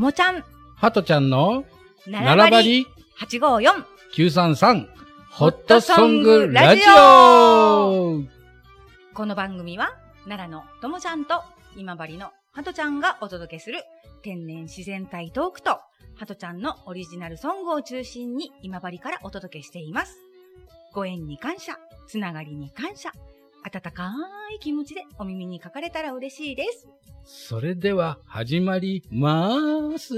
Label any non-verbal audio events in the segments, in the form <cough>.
ともちゃん、ハトちゃんのなならばり854。933ホットソングラジオこの番組は、奈良のともちゃんと今治のはとちゃんがお届けする天然自然体トークと、はとちゃんのオリジナルソングを中心に今治からお届けしています。ご縁に感謝、つながりに感謝、温かい気持ちでお耳にかかれたら嬉しいです。それでは始まります。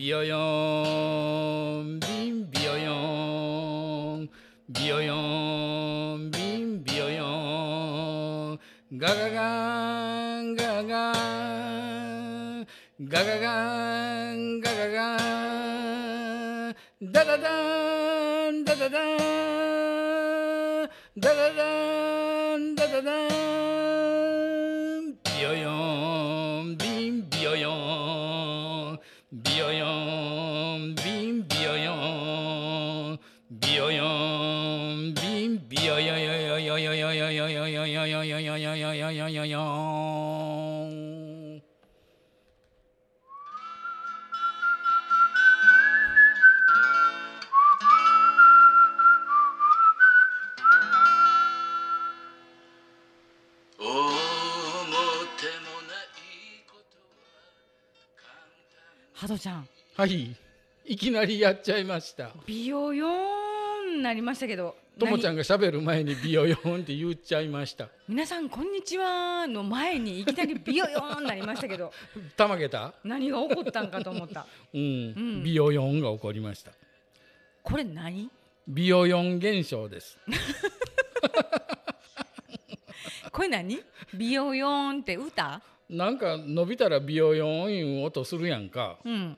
व्यय ちゃん、はい。いきなりやっちゃいました。美容よーんなりましたけど。ともちゃんが。がしゃべる前にビヨヨンって言っちゃいました。皆さん、こんにちはの前にいきなり美容よーんなりましたけど、<laughs> たまげた？何が起こったんかと思った。<laughs> うん、うん。ビヨヨンが起こりました。これ何？ビヨヨン現象です。<laughs> これ何？美容よーんって歌？なんか伸びたらビヨヨンいう音するやんかうん。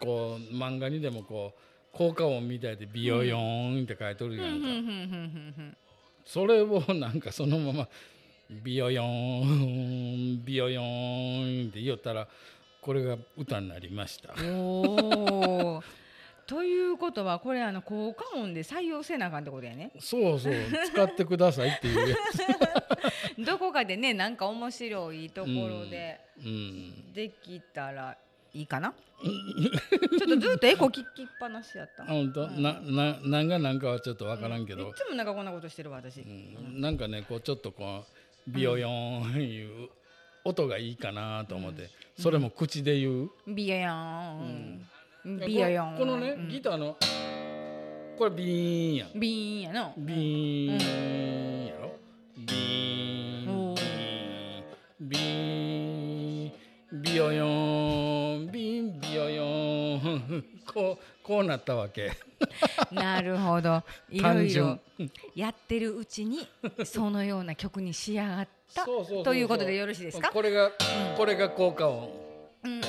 こう漫画にでもこう効果音みたいでビヨヨンって書いとるふやんか、んふんそれをなんかそのままビヨヨンビヨヨンって言ったらこれが歌になりましたおお。ということはこれあの効果音で採用せなあかんってことやね。そうそう。使ってくださいっていう。や <laughs> どこかでねなんか面白いところでつ、うん、できたらいいかな？ちょっとずっとエコ聞きっぱなしやった。あ本当、なななんがなんかはちょっとわからんけど、いつもなんかこんなことしてるわ私。うん。なんかねこうちょっとこうビヨヨンいう音がいいかなと思って、それも口で言う、ビヨヨン。ビヨヨン。ここのね、うん。ギターのこれビーンやんビーンやの。ビーンやろ。ビーン。ビーン。ビヨヨンビン。ビヨヨン。こうこうなったわけ。<laughs> なるほど。いろい単純ろやってるうちにそのような曲に仕上がったということでよろしいですか？これが、これが効果音。うんうん。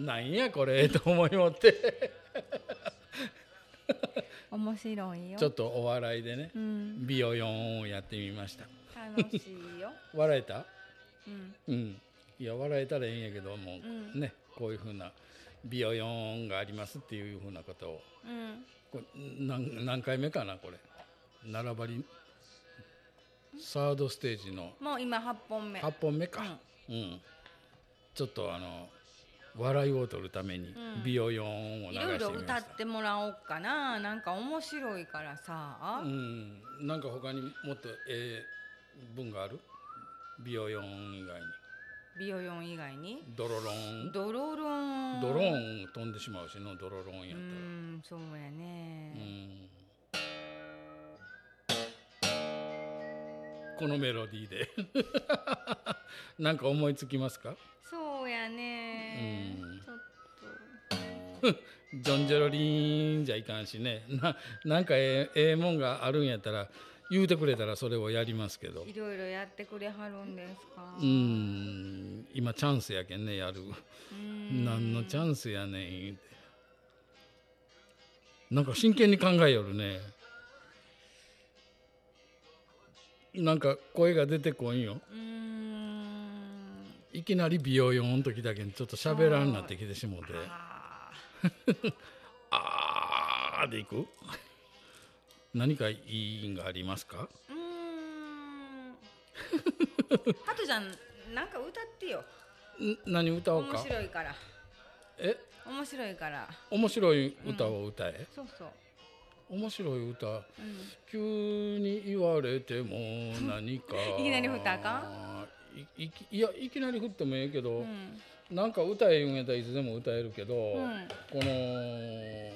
うんうん。んなんやこれと思いもって <laughs> 面白いよ。ちょっとお笑いでねうん。ビヨヨンをやってみました楽しいよ。<laughs> 笑えた？うん。うんいや笑えたらええんやけども、うんねこういうふうなビヨヨンがありますっていうふうなことをうん。これ何何回目かなこれ並ばりサードステージのもう今八本目。8本目か、うんちょっとあの笑いを取るためにうん。ビヨヨンを流いろいろしてみました。歌ってもらおうかな。なんか面白いからさ、うん。なんか他にもっとええ文がある？ビヨヨン以外に。ビヨヨン以外に？ドロロン。ドロロン。ドローン飛んでしまうしのドロロンやうっんそうやたらね、うん。このメロディーで。<laughs> なんか思いつきますか？そうやねうん。ちょっ <laughs> ジョンジェロリーンじゃいかんしね。ななんかええええもんがあるんやったら言うてくれたらそれをやりますけど。といろいろやってくれはるんですか？うん。今チャンスやけんねやる。うん。何のチャンスやねん言うて。なんか真剣に考えよるね。なんか声が出てこんよ。うーんいきなり美容4ときだけにちょっと喋らんなってきてしもうて。あ <laughs> あーでいく？何かいいんがありますか？ーうーん。ハトちゃんなんか歌ってよ。ん何歌おう面か白いから。え？面白いから。面白い歌を歌え、そうそう、面白い歌？うん、急に言われても何か。<laughs> いきなり振ったらあかいいきいやいきなり振ってもええけど、うん。なんか歌え言うんやったらいつでも歌えるけど、うん。この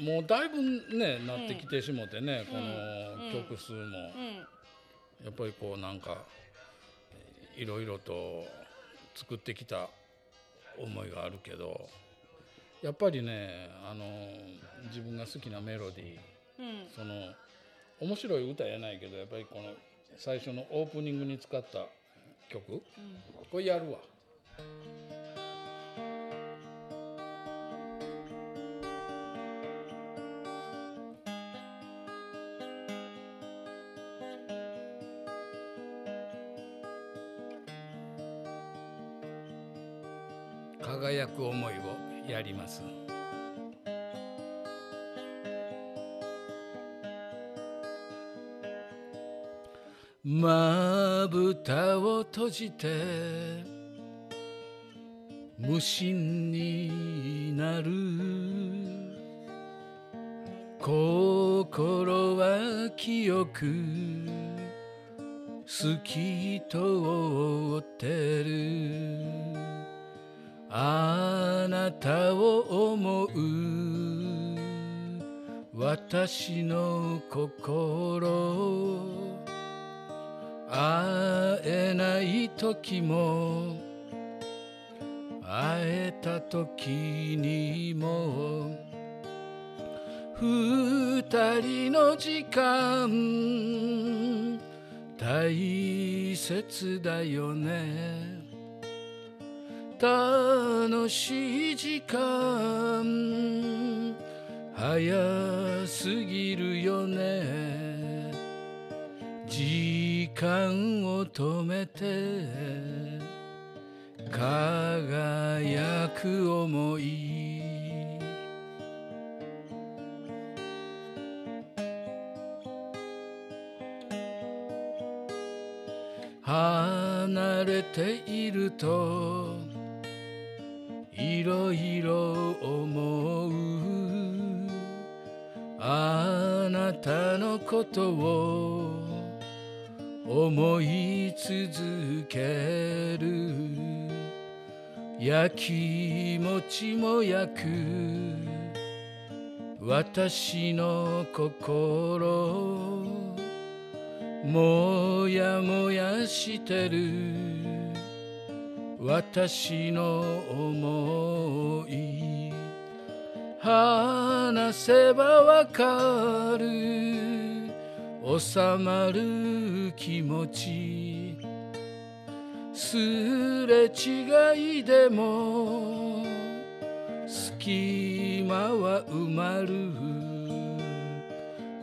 もうだいぶねなってきてしもてね、この曲数も、うんやっぱりこうなんかいろいろと作ってきた思いがあるけどやっぱりねあの自分が好きなメロディーうん。その面白い歌やないけどやっぱりこの最初のオープニングに使った曲？これやるわ。輝く思いをやります。まぶたを閉じて無心になる。心は清く透き通ってる。あなたを思う。私の心会えない時も会えた時にも二人の時間大切だよね。楽しい時間早すぎるよね。時間を止めて輝く思い。離れているといろいろ思う。あなたのことを思い続ける。焼きもちも焼く。私の心もやもやしてる。私の思い話せばわかる。収まる気持ち。すれ違いでも隙間は埋まる。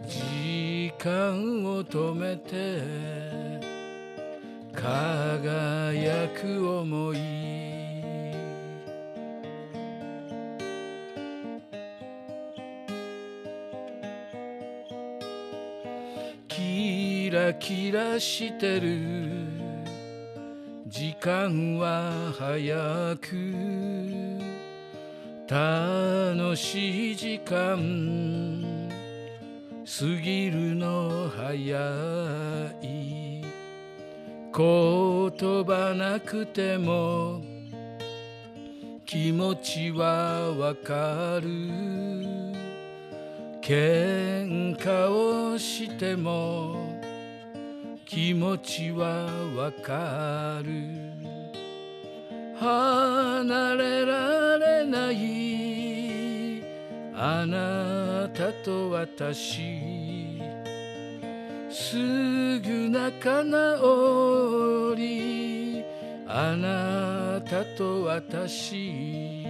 時間を止めて輝く思い。ラキラしてる。時間は早く。楽しい時間。過ぎるの早い。言葉なくても。気持ちはわかる。喧嘩をしても。気持ちはわかる。離れられない。あなたと私。すぐ仲直り。あなたと私。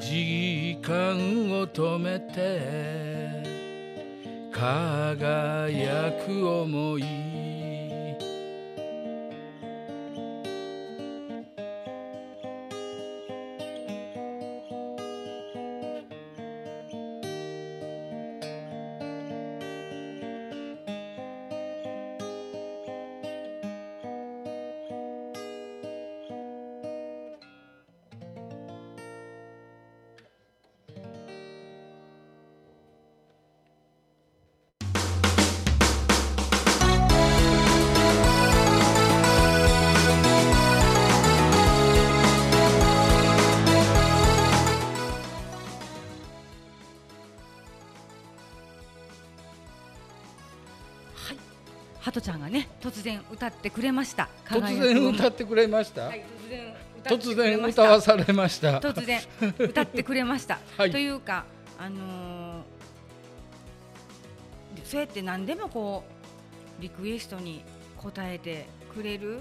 時間を止めて。輝く思い。ね、突然歌ってくれました。突然歌っってくれました、はい、突然歌わされました。突然歌ってくれました。<laughs> はい。というか、あのーそうやって何でもこうリクエストに応えてくれる。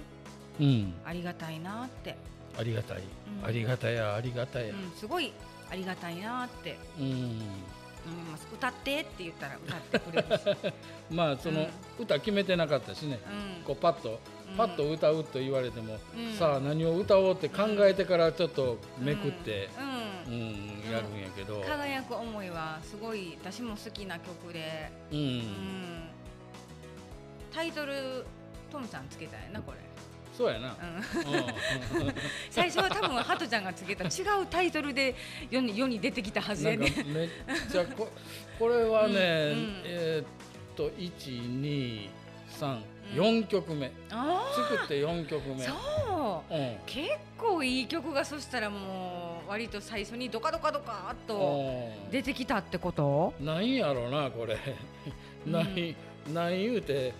うん。ありがたいなって、ありがたい、うん。ありがたやありがたや。うん、すごいありがたいなって。うん、思います。歌ってって言ったら歌ってくれるし、<laughs> まあその、歌決めてなかったしね。うん、こうパッとパッと歌うと言われても、うん。さあ何を歌おうって考えてからちょっとめくって、うん、ううんんやるんやけど、輝く思いはすごい私も好きな曲で、うん。うん、タイトルトムちゃんつけたんやなこれ、そうやな、うん、うん。<laughs> 最初は多分ハトちゃんがつけた違うタイトルで世に世に出てきたはずやね。めっちゃここれはね、うんうん。えーっと123うん4曲目。あ作って4曲目。あそう。うん。結構いい曲がそしたらもう割と最初にドカドカドカっとうん。出てきたってこと？なんやろなこれ。うん。何何言うて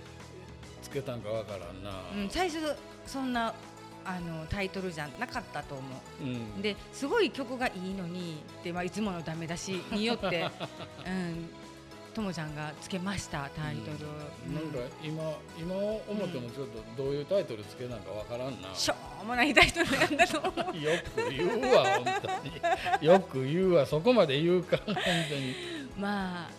つけたんかわからんな。うん、最初そんなあのタイトルじゃなかったと思う。うん。ですごい曲がいいのにで、まあ、いつものダメ出し <laughs> によって、うん、ともちゃんがつけましたタイトル、なんか今今思ってもちょっとどういうタイトルつけなんかわからんな、しょうもないタイトルなんだと思う。<laughs> よく言うわ本当に。よく言うわそこまで言うか本当に。<laughs> まあ、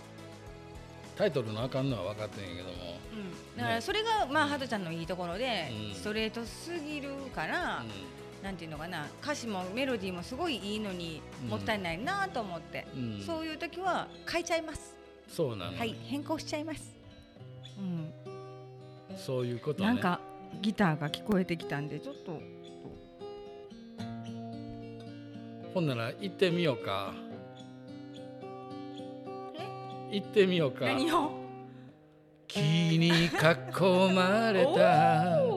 タイトルのあかんのは分かってんやけども、うん、だからそれが、まあ、ハトちゃんのいいところで、うん。ストレートすぎるから、なんていうのかな歌詞もメロディーもすごいいいのにうん。もったいないなと思って、うん。うんそういう時は変えちゃいます、そうなの、はい。変更しちゃいます、うん、そういうことね。なんかギターが聞こえてきたんでちょっと。ほんなら行ってみようか行ってみようか。何を？木に囲まれた道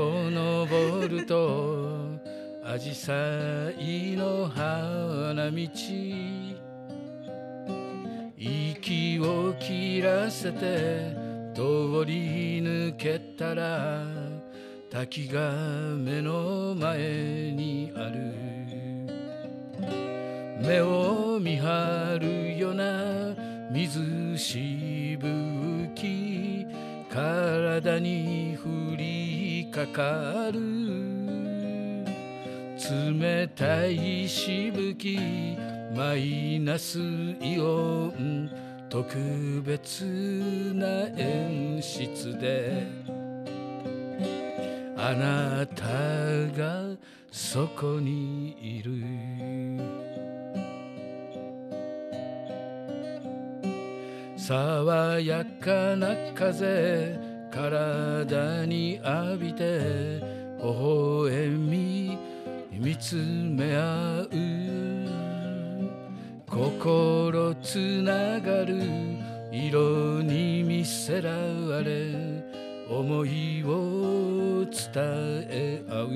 を登ると紫陽花の花道。息を切らせて通り抜けたら滝が目の前にある目を見張るよな水しぶき体に降りかかる。冷たいしぶきマイナスイオン特別な演出で。あなたがそこにいる。爽やかな風体に浴びて微笑み見つめ合う。心つながる色に見せられ思いを伝え合う。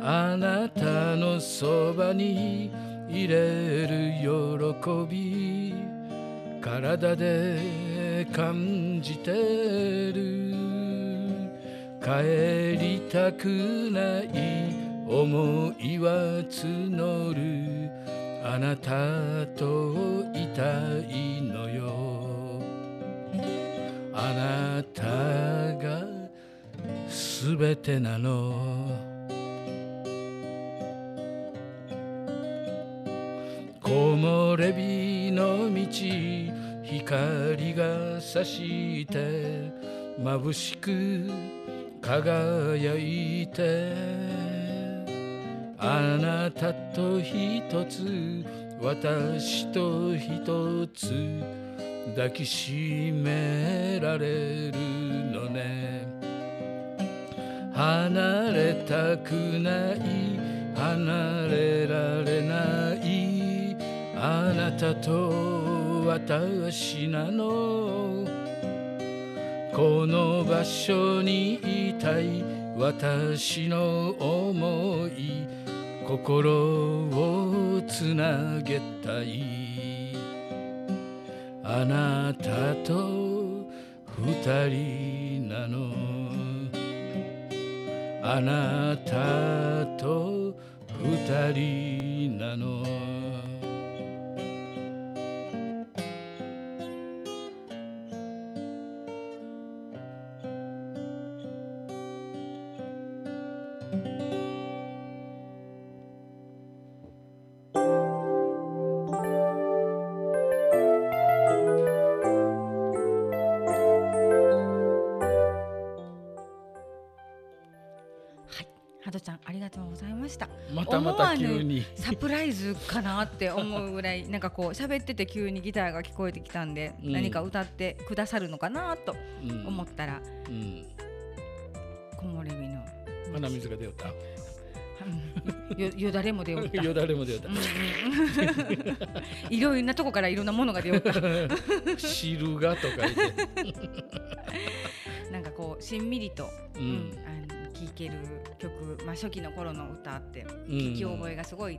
あなたのそばに入れる喜び。体で感じてる。帰りたくない思いは募る。あなたといたいのよ。あなたがすべてなの。木漏れ日の道光が差して眩しく輝いてあなたと一つ私と一つ抱きしめられるのね。離れたくない離れられないあなたと私なの。この場所にいたい私の思い。心をつなげたい。あなたと二人なの。あなたと二人なの。かなって思うぐらいなんかこう喋ってて急にギターが聞こえてきたんで、うん。何か歌ってくださるのかなとうん。思ったらうん。木漏れ日の鼻水が出よった。うん。よよだれも出よった。よだれも出よった。いろいろなとこからいろんなものが出よった。汁がとか言って。なんかこうしんみりと、ううんんあの聴ける曲、まあ、初期の頃の歌ってうん。聞き覚えがすごい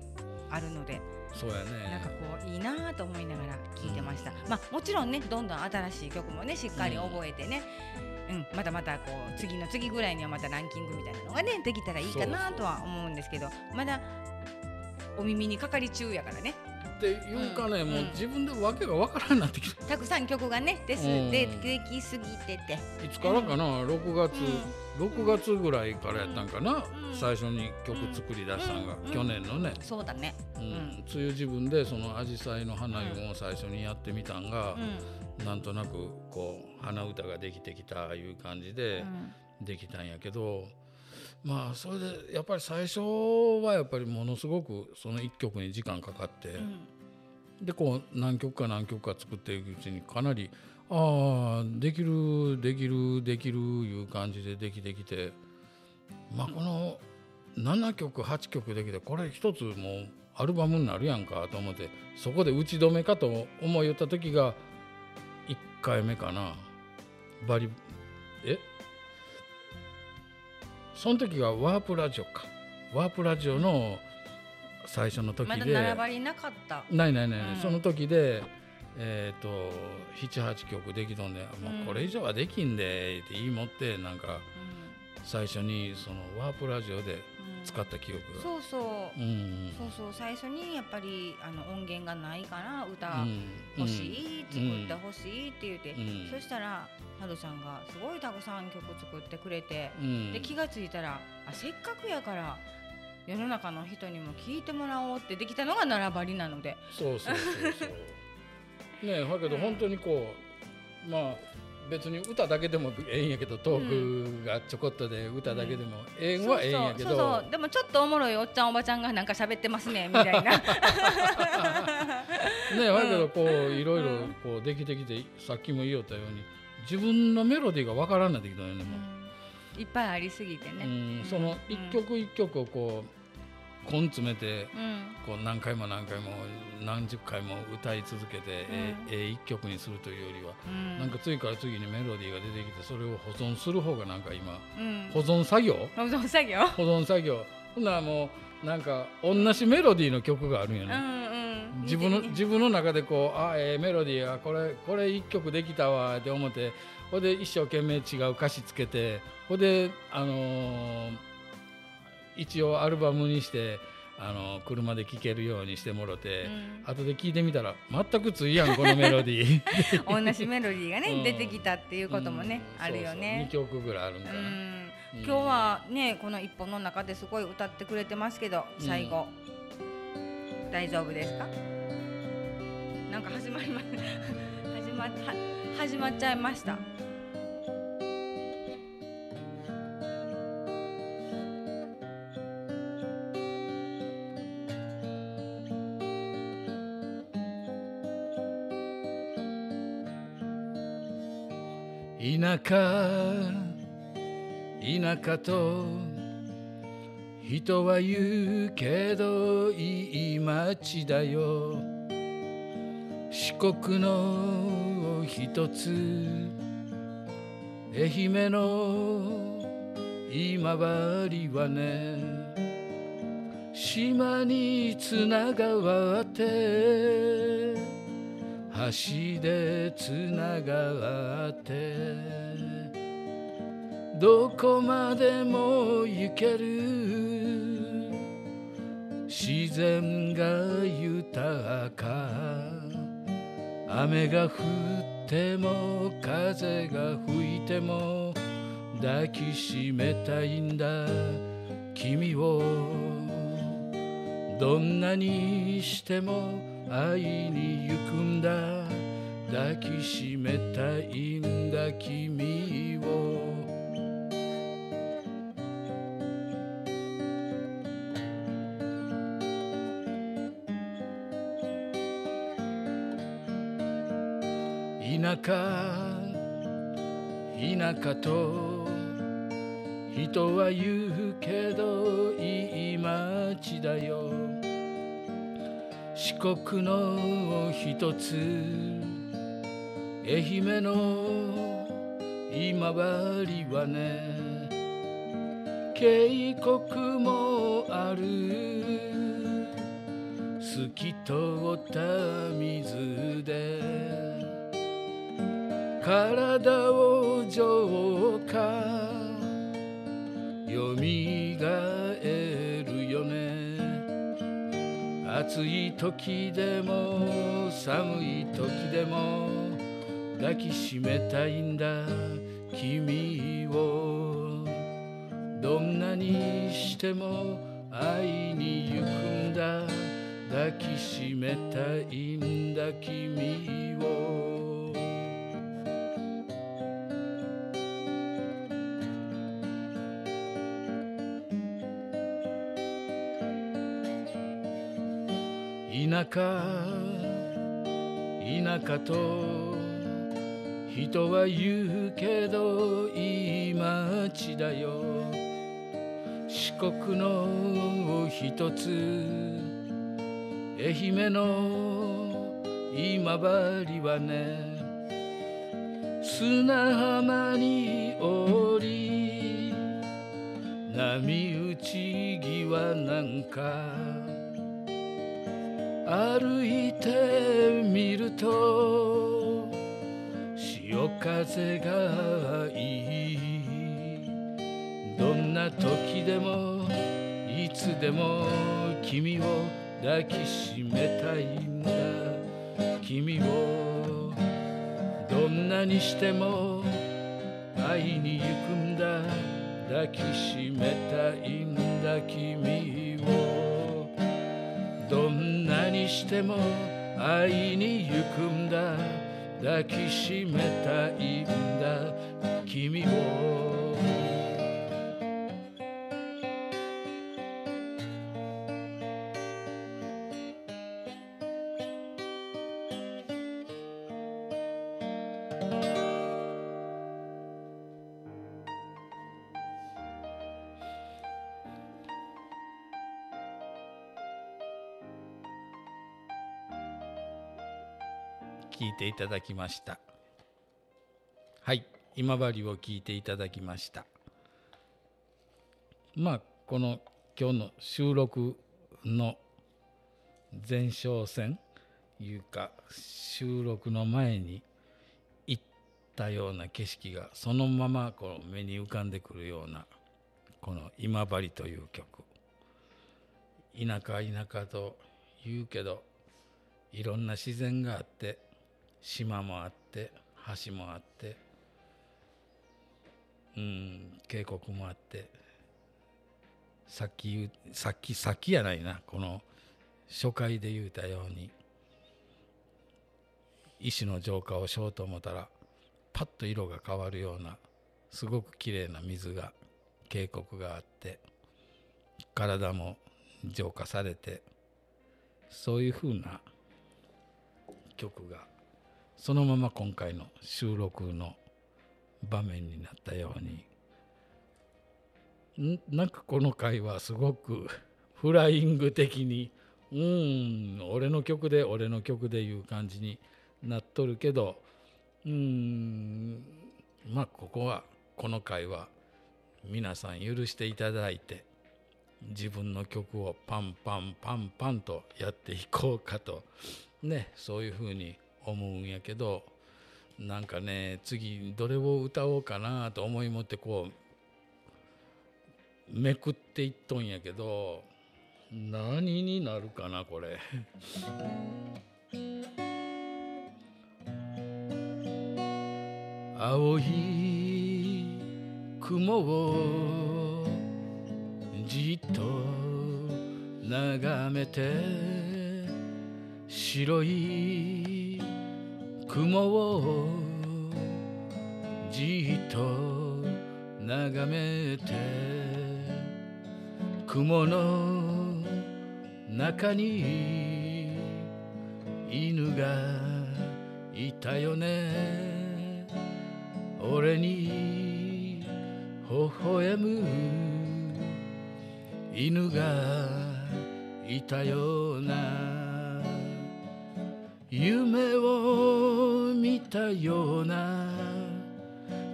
あるので、そうやね。なんかこういいなと思いながら聴いてました、まあもちろんねどんどん新しい曲もねしっかり覚えてね、うんまたまたこう次の次ぐらいにはまたランキングみたいなのがねできたらいいかなとは思うんですけどまだお耳にかかり中やからねっていうかね、うん。もう自分でわけがわからんなってきた。たくさん曲がねです、うん。でできすぎてて、いつからかな6月、6月ぐらいからやったんかな、うん。最初に曲作り出したんが、うん。去年のね、そうだね。うん。ん。梅雨自分でその紫陽花の花湯を最初にやってみたんがう、ん。なんとなくこう鼻歌ができてきたいう感じでできたんやけど、まあそれでやっぱり最初はやっぱりものすごくその1曲に時間かかって、うん。でこう何曲か何曲か作っていくうちにかなりああできるできるできるいう感じでできてきてまあこの7曲8曲できてこれ一つもうアルバムになるやんかと思ってそこで打ち止めかと思いよった時が1回目かなバリえその時がワープラジオか。ワープラジオの最初の時で、まだ並ばりなかった。ないないないうん。その時でえっ、と78曲できとんで、うん。もうこれ以上はできんでって言い持ってなんか最初にそのワープラジオで使った記憶が、そうそう。うん。そうそう。最初にやっぱりあの音源がないから歌うん。欲しい、うん作って欲しいって言って、うん。そしたらハルちゃんがすごいたくさん曲作ってくれて、うん。で気がついたらあせっかくやから世の中の人にも聞いてもらおうってできたのが並ばりなので、そうそうそうそう。<laughs> ねえだけどうん本当にこうまあ別に歌だけでもええんやけどトークがちょこっとで歌だけでもええんはええんやけど、でもちょっとおもろいおっちゃんおばちゃんがなんか喋ってますねみたいな。<laughs> ねえだけどこういろいろこうできてきてさっきも言おったように自分のメロディーがわからんなってきたよねもう。いっぱいありすぎてね、うん、その一曲一曲をこう根詰めてこう何回も何回も何十回も歌い続けて、ええ一曲にするというよりは、うなんか次から次にメロディーが出てきてそれを保存する方がなんか今保存作業保存作業保存作業ほんならもうなんか同じメロディーの曲があるんよね、自分の自分の中でこうあええメロディーがこれこれ一曲できたわって思ってほんで一生懸命違う歌詞つけてほんであのー一応アルバムにして、あのー車で聴けるようにしてもろて、後で聞いてみたら全くついやんこのメロディー。う <laughs> ん同じメロディーがね、うん。出てきたっていうこともね、うん。あるよね。そうそう。2曲ぐらいあるんかな、うん。うん。今日はねこの一本の中ですごい歌ってくれてますけど最後、大丈夫ですか？なんか始まりま <laughs> 始まっは始まっちゃいました田舎田舎と人は言うけどいい町だよ。四国の一つ愛媛の今治はね島につながって橋でつながってどこまでも行ける。自然が豊か。雨が降っても風が吹いても抱きしめたいんだ。君を。どんなにしても会いに行くんだ。抱きしめたいんだ君を。田舎田舎と人は言うけどいい町だよ。四国の一つ。愛媛の今治はね渓谷もある。透き通った水で体を浄化よみがえるよね。暑い時でも寒い時でも抱きしめたいんだ。君をどんなにしても会いに行くんだ。抱きしめたいんだ。君を。田舎田舎と人は言うけどいい町だよ。四国の一つ。愛媛の今治はね。砂浜に降り波打ち際なんか。歩いてみると潮風がいいどんな時でもいつでも君を抱きしめたいんだ君をどんなにしても会いに行くんだ抱きしめたいんだ君をどんなにしても会いに行くんだ抱きしめたいんだ君をていただきました。はい今治を聞いていただきました。まあこの今日の収録の前哨戦いうか収録の前に行ったような景色がそのままこう目に浮かんでくるようなこの「今治」という曲。田舎田舎と言うけどいろんな自然があって島もあって橋もあってうん渓谷もあってさっきさっきさっきやないなこの初回で言うたように石の浄化をしようと思ったらパッと色が変わるようなすごくきれいな水が渓谷があって体も浄化されてそういうふうな曲がそのまま今回の収録の場面になったようにんなんかこの回はすごく <laughs> フライング的にうん俺の曲で俺の曲でいう感じになっとるけどうんまあここはこの回は皆さん許していただいて自分の曲をパンパンパンパンとやっていこうかとねそういうふうに思うんやけどなんかね次どれを歌おうかなと思いもってこうめくっていっとんやけど何になるかなこれ。<laughs> 青い雲をじっと眺めて白い雲をじっと眺めて雲の中に犬がいたよね。俺に微笑む犬がいたような。夢を見たような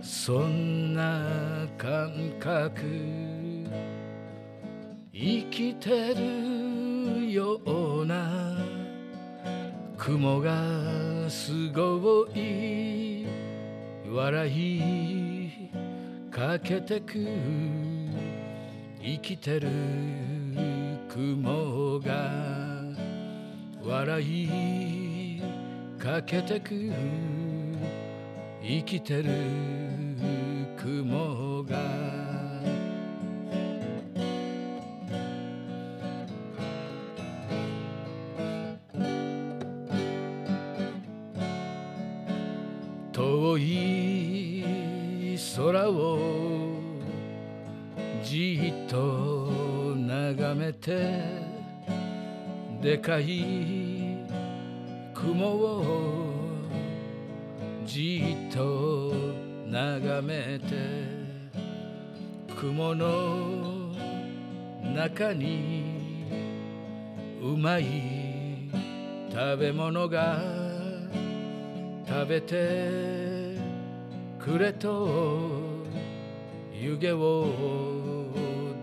そんな感覚。生きてるような雲がすごい笑いかけてく。生きてる雲が笑いかけてく生きてる雲が。遠い空をじっと眺めてでかい雲をじっと眺めて雲の中にうまい食べ物が食べてくれと湯気を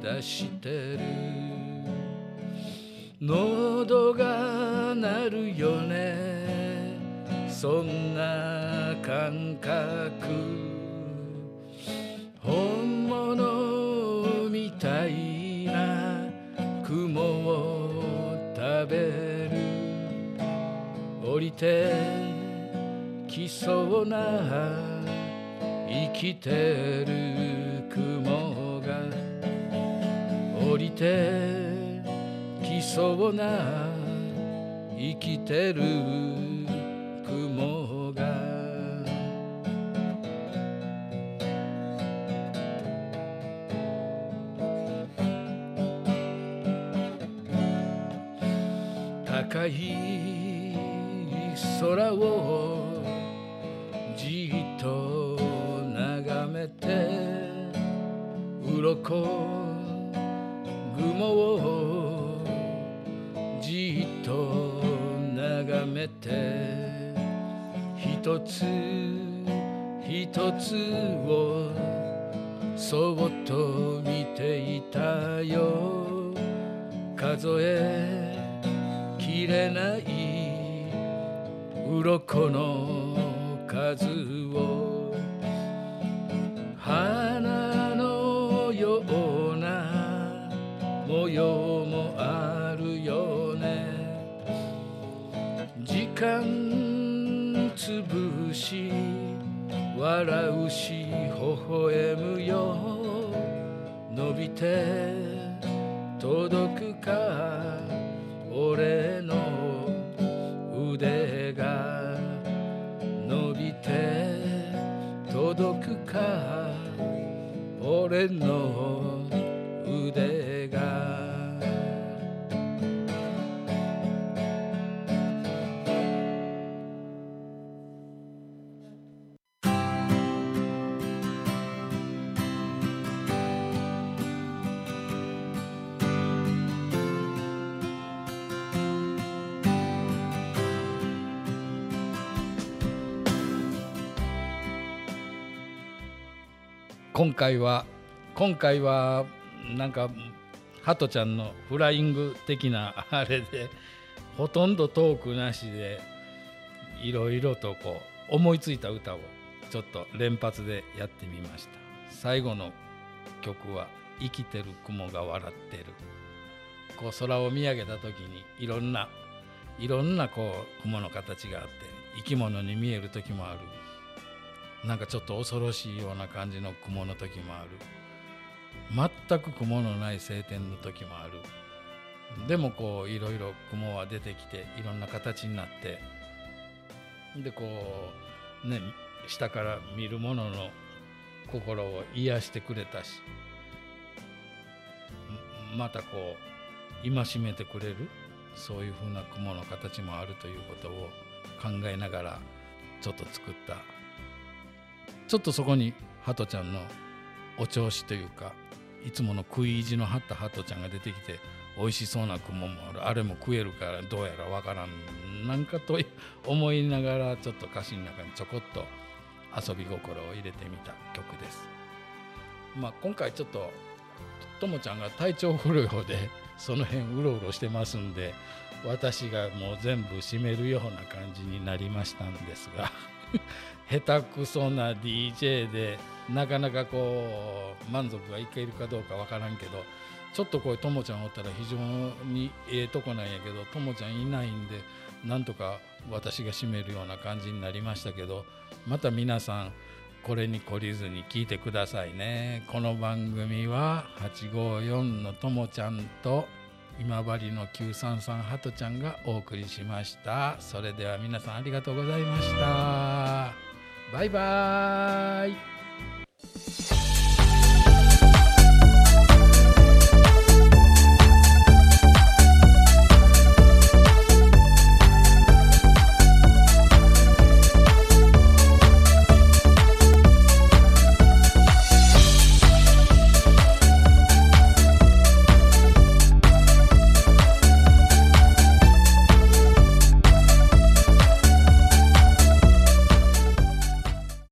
出してる。喉が鳴るよね。そんな感覚。本物みたいな。雲を食べる。降りてきそうな生きてる雲が。降りてそうな生きてる雲が。高い空を微笑むよ伸びて届くか俺の腕が伸びて届くか俺の腕が今回は今回はなんかハトちゃんのフライング的なあれでほとんどトークなしでいろいろとこう思いついた歌をちょっと連発でやってみました。最後の曲は「生きてる雲が笑ってる」こう空を見上げた時にいろんないろんなこう雲の形があって生き物に見える時もある。なんかちょっと恐ろしいような感じの雲の時もある。全く雲のない晴天の時もある。でもこういろいろ雲は出てきていろんな形になって。でこうね下から見るものの心を癒してくれたしまたこう戒めてくれるそういうふうな雲の形もあるということを考えながらちょっと作ったちょっとそこにハトちゃんのお調子というかいつもの食い意地の張ったハトちゃんが出てきて美味しそうな雲もある。あれも食えるからどうやらわからん。なんかと思いながらちょっと歌詞の中にちょこっと遊び心を入れてみた曲です。まあ、今回ちょっとともちゃんが体調不良で <laughs> その辺うろうろしてますんで私がもう全部締めるような感じになりましたんですが。<laughs> 下手くそな DJ でなかなかこう満足がいけるかどうかわからんけどちょっとこうともちゃんおったら非常にええとこなんやけどともちゃんいないんでなんとか私が締めるような感じになりましたけどまた皆さんこれに懲りずに聞いてくださいね。この番組は854のともちゃんと今治の933ハトちゃんがお送りしました。それでは皆さんありがとうございました。バイバーイ。